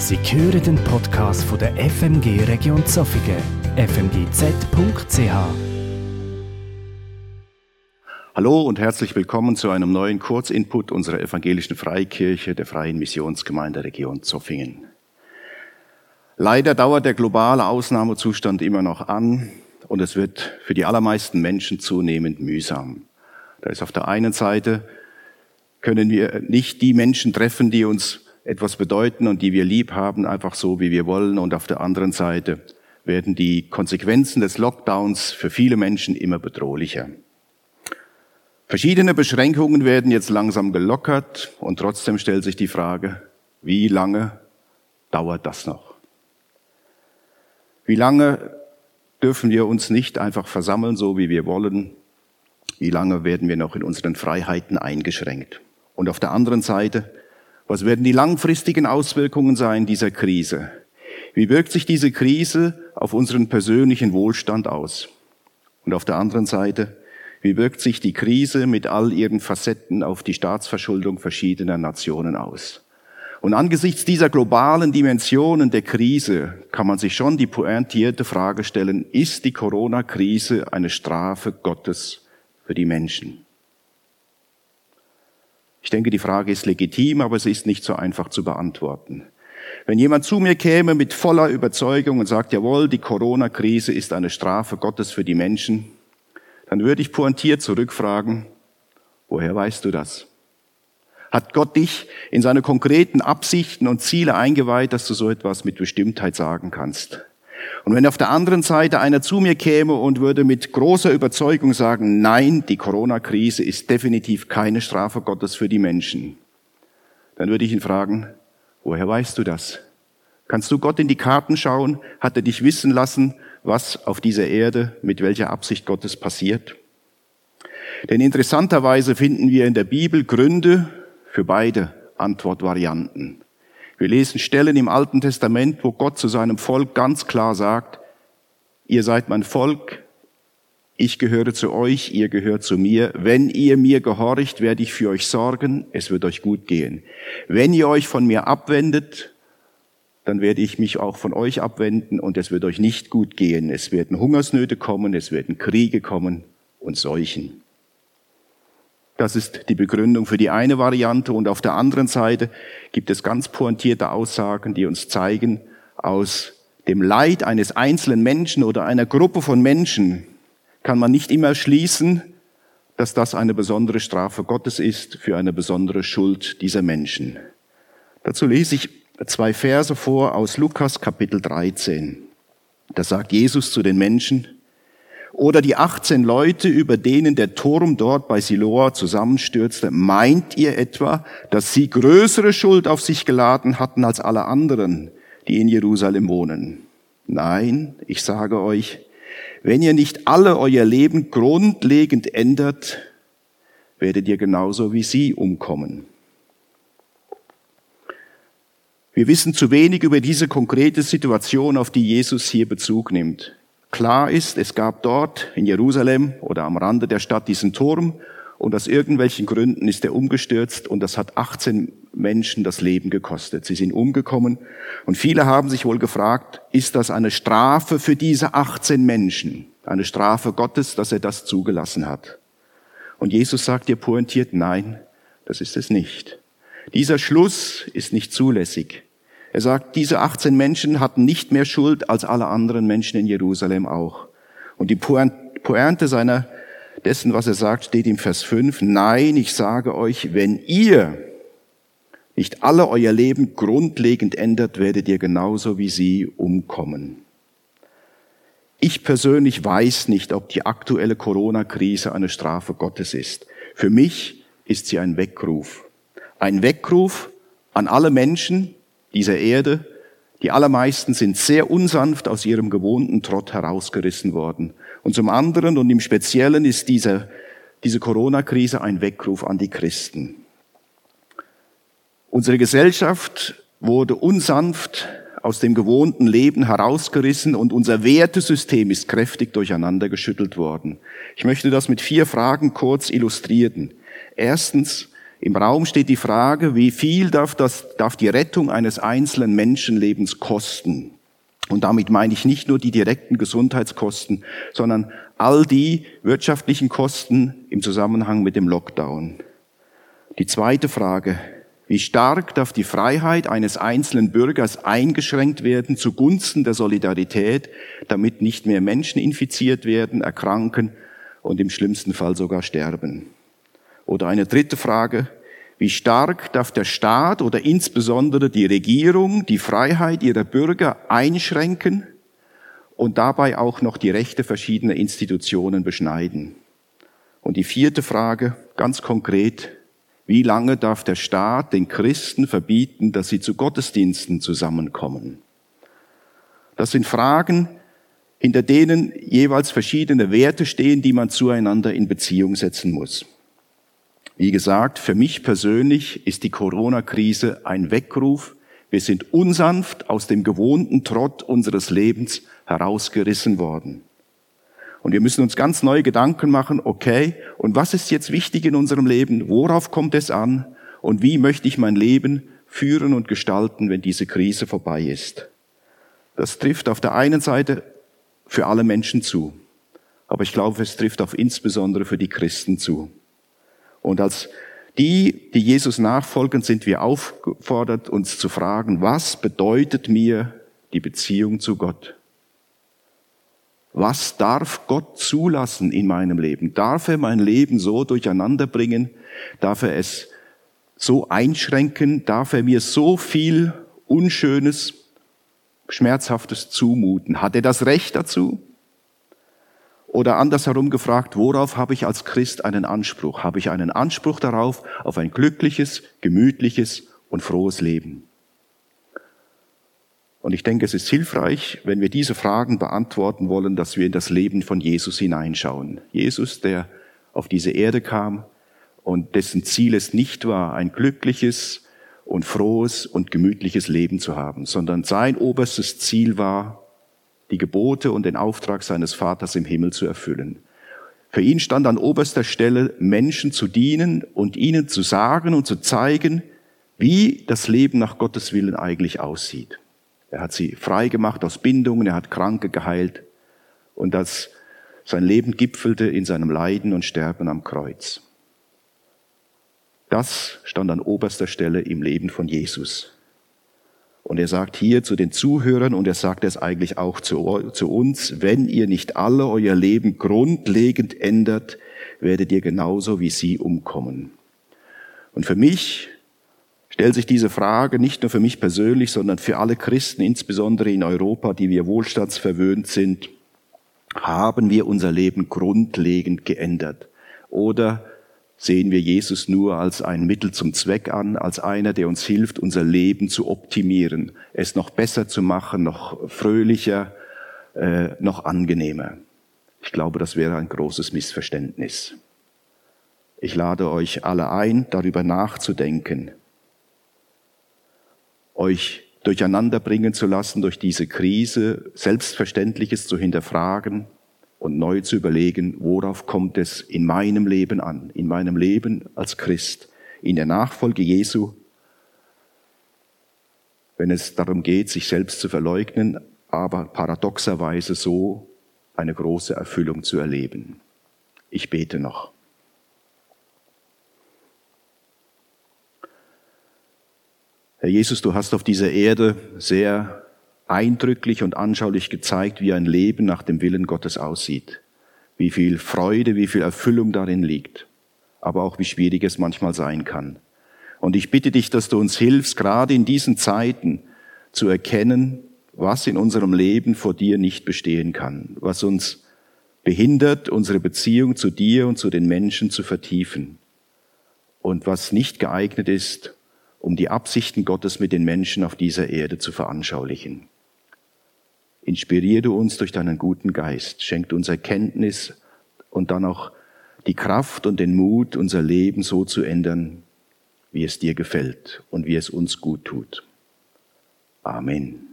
Sie hören den Podcast von der FMG Region Zofingen, fmgz.ch. Hallo und herzlich willkommen zu einem neuen Kurzinput unserer evangelischen Freikirche der Freien Missionsgemeinde Region Zoffingen. Leider dauert der globale Ausnahmezustand immer noch an und es wird für die allermeisten Menschen zunehmend mühsam. Da ist auf der einen Seite können wir nicht die Menschen treffen, die uns etwas bedeuten und die wir lieb haben, einfach so, wie wir wollen. Und auf der anderen Seite werden die Konsequenzen des Lockdowns für viele Menschen immer bedrohlicher. Verschiedene Beschränkungen werden jetzt langsam gelockert und trotzdem stellt sich die Frage, wie lange dauert das noch? Wie lange dürfen wir uns nicht einfach versammeln, so wie wir wollen? Wie lange werden wir noch in unseren Freiheiten eingeschränkt? Und auf der anderen Seite, was werden die langfristigen Auswirkungen sein dieser Krise? Wie wirkt sich diese Krise auf unseren persönlichen Wohlstand aus? Und auf der anderen Seite, wie wirkt sich die Krise mit all ihren Facetten auf die Staatsverschuldung verschiedener Nationen aus? Und angesichts dieser globalen Dimensionen der Krise kann man sich schon die pointierte Frage stellen, ist die Corona-Krise eine Strafe Gottes für die Menschen? Ich denke, die Frage ist legitim, aber sie ist nicht so einfach zu beantworten. Wenn jemand zu mir käme mit voller Überzeugung und sagt, jawohl, die Corona-Krise ist eine Strafe Gottes für die Menschen, dann würde ich pointiert zurückfragen, woher weißt du das? Hat Gott dich in seine konkreten Absichten und Ziele eingeweiht, dass du so etwas mit Bestimmtheit sagen kannst? Und wenn auf der anderen Seite einer zu mir käme und würde mit großer Überzeugung sagen, nein, die Corona-Krise ist definitiv keine Strafe Gottes für die Menschen, dann würde ich ihn fragen, woher weißt du das? Kannst du Gott in die Karten schauen? Hat er dich wissen lassen, was auf dieser Erde mit welcher Absicht Gottes passiert? Denn interessanterweise finden wir in der Bibel Gründe für beide Antwortvarianten. Wir lesen Stellen im Alten Testament, wo Gott zu seinem Volk ganz klar sagt, ihr seid mein Volk, ich gehöre zu euch, ihr gehört zu mir. Wenn ihr mir gehorcht, werde ich für euch sorgen, es wird euch gut gehen. Wenn ihr euch von mir abwendet, dann werde ich mich auch von euch abwenden und es wird euch nicht gut gehen. Es werden Hungersnöte kommen, es werden Kriege kommen und Seuchen. Das ist die Begründung für die eine Variante. Und auf der anderen Seite gibt es ganz pointierte Aussagen, die uns zeigen, aus dem Leid eines einzelnen Menschen oder einer Gruppe von Menschen kann man nicht immer schließen, dass das eine besondere Strafe Gottes ist für eine besondere Schuld dieser Menschen. Dazu lese ich zwei Verse vor aus Lukas Kapitel 13. Da sagt Jesus zu den Menschen, oder die 18 Leute, über denen der Turm dort bei Siloa zusammenstürzte, meint ihr etwa, dass sie größere Schuld auf sich geladen hatten als alle anderen, die in Jerusalem wohnen? Nein, ich sage euch, wenn ihr nicht alle euer Leben grundlegend ändert, werdet ihr genauso wie sie umkommen. Wir wissen zu wenig über diese konkrete Situation, auf die Jesus hier Bezug nimmt. Klar ist, es gab dort in Jerusalem oder am Rande der Stadt diesen Turm und aus irgendwelchen Gründen ist er umgestürzt und das hat 18 Menschen das Leben gekostet. Sie sind umgekommen und viele haben sich wohl gefragt, ist das eine Strafe für diese 18 Menschen? Eine Strafe Gottes, dass er das zugelassen hat? Und Jesus sagt ihr pointiert, nein, das ist es nicht. Dieser Schluss ist nicht zulässig. Er sagt, diese 18 Menschen hatten nicht mehr Schuld als alle anderen Menschen in Jerusalem auch. Und die Pointe seiner, dessen, was er sagt, steht im Vers 5. Nein, ich sage euch, wenn ihr nicht alle euer Leben grundlegend ändert, werdet ihr genauso wie sie umkommen. Ich persönlich weiß nicht, ob die aktuelle Corona-Krise eine Strafe Gottes ist. Für mich ist sie ein Weckruf. Ein Weckruf an alle Menschen, dieser Erde, die allermeisten sind sehr unsanft aus ihrem gewohnten Trott herausgerissen worden. Und zum anderen und im Speziellen ist diese, diese Corona-Krise ein Weckruf an die Christen. Unsere Gesellschaft wurde unsanft aus dem gewohnten Leben herausgerissen und unser Wertesystem ist kräftig durcheinander geschüttelt worden. Ich möchte das mit vier Fragen kurz illustrieren. Erstens, Im Raum steht die Frage, wie viel darf, das, darf die Rettung eines einzelnen Menschenlebens kosten? Und damit meine ich nicht nur die direkten Gesundheitskosten, sondern all die wirtschaftlichen Kosten im Zusammenhang mit dem Lockdown. Die zweite Frage, wie stark darf die Freiheit eines einzelnen Bürgers eingeschränkt werden zugunsten der Solidarität, damit nicht mehr Menschen infiziert werden, erkranken und im schlimmsten Fall sogar sterben? Oder eine dritte Frage, wie stark darf der Staat oder insbesondere die Regierung die Freiheit ihrer Bürger einschränken und dabei auch noch die Rechte verschiedener Institutionen beschneiden? Und die vierte Frage, ganz konkret, wie lange darf der Staat den Christen verbieten, dass sie zu Gottesdiensten zusammenkommen? Das sind Fragen, hinter denen jeweils verschiedene Werte stehen, die man zueinander in Beziehung setzen muss. Wie gesagt, für mich persönlich ist die Corona-Krise ein Weckruf. Wir sind unsanft aus dem gewohnten Trott unseres Lebens herausgerissen worden. Und wir müssen uns ganz neue Gedanken machen, okay, und was ist jetzt wichtig in unserem Leben? Worauf kommt es an? Und wie möchte ich mein Leben führen und gestalten, wenn diese Krise vorbei ist? Das trifft auf der einen Seite für alle Menschen zu. Aber ich glaube, es trifft auch insbesondere für die Christen zu. Und als die, die Jesus nachfolgen, sind wir aufgefordert, uns zu fragen, was bedeutet mir die Beziehung zu Gott? Was darf Gott zulassen in meinem Leben? Darf er mein Leben so durcheinander bringen? Darf er es so einschränken? Darf er mir so viel Unschönes, Schmerzhaftes zumuten? Hat er das Recht dazu? Oder andersherum gefragt, worauf habe ich als Christ einen Anspruch? Habe ich einen Anspruch darauf, auf ein glückliches, gemütliches und frohes Leben? Und ich denke, es ist hilfreich, wenn wir diese Fragen beantworten wollen, dass wir in das Leben von Jesus hineinschauen. Jesus, der auf diese Erde kam und dessen Ziel es nicht war, ein glückliches und frohes und gemütliches Leben zu haben, sondern sein oberstes Ziel war, die Gebote und den Auftrag seines Vaters im Himmel zu erfüllen. Für ihn stand an oberster Stelle, Menschen zu dienen und ihnen zu sagen und zu zeigen, wie das Leben nach Gottes Willen eigentlich aussieht. Er hat sie frei gemacht aus Bindungen, er hat Kranke geheilt und das sein Leben gipfelte in seinem Leiden und Sterben am Kreuz. Das stand an oberster Stelle im Leben von Jesus. Und er sagt hier zu den Zuhörern, und er sagt es eigentlich auch zu, zu, uns, wenn ihr nicht alle euer Leben grundlegend ändert, werdet ihr genauso wie sie umkommen. Und für mich stellt sich diese Frage nicht nur für mich persönlich, sondern für alle Christen, insbesondere in Europa, die wir wohlstandsverwöhnt sind. Haben wir unser Leben grundlegend geändert? Oder sehen wir Jesus nur als ein Mittel zum Zweck an, als einer, der uns hilft, unser Leben zu optimieren, es noch besser zu machen, noch fröhlicher, äh, noch angenehmer? Ich glaube, das wäre ein großes Missverständnis. Ich lade euch alle ein, darüber nachzudenken, euch durcheinander bringen zu lassen durch diese Krise, Selbstverständliches zu hinterfragen und neu zu überlegen, worauf kommt es in meinem Leben an, in meinem Leben als Christ, in der Nachfolge Jesu, wenn es darum geht, sich selbst zu verleugnen, aber paradoxerweise so eine große Erfüllung zu erleben. Ich bete noch. Herr Jesus, du hast auf dieser Erde sehr eindrücklich und anschaulich gezeigt, wie ein Leben nach dem Willen Gottes aussieht. Wie viel Freude, wie viel Erfüllung darin liegt. Aber auch wie schwierig es manchmal sein kann. Und ich bitte dich, dass du uns hilfst, gerade in diesen Zeiten zu erkennen, was in unserem Leben vor dir nicht bestehen kann, was uns behindert, unsere Beziehung zu dir und zu den Menschen zu vertiefen und was nicht geeignet ist, um die Absichten Gottes mit den Menschen auf dieser Erde zu veranschaulichen. Inspiriere uns durch deinen guten Geist, schenkt uns Erkenntnis und dann auch die Kraft und den Mut, unser Leben so zu ändern, wie es dir gefällt und wie es uns gut tut. Amen.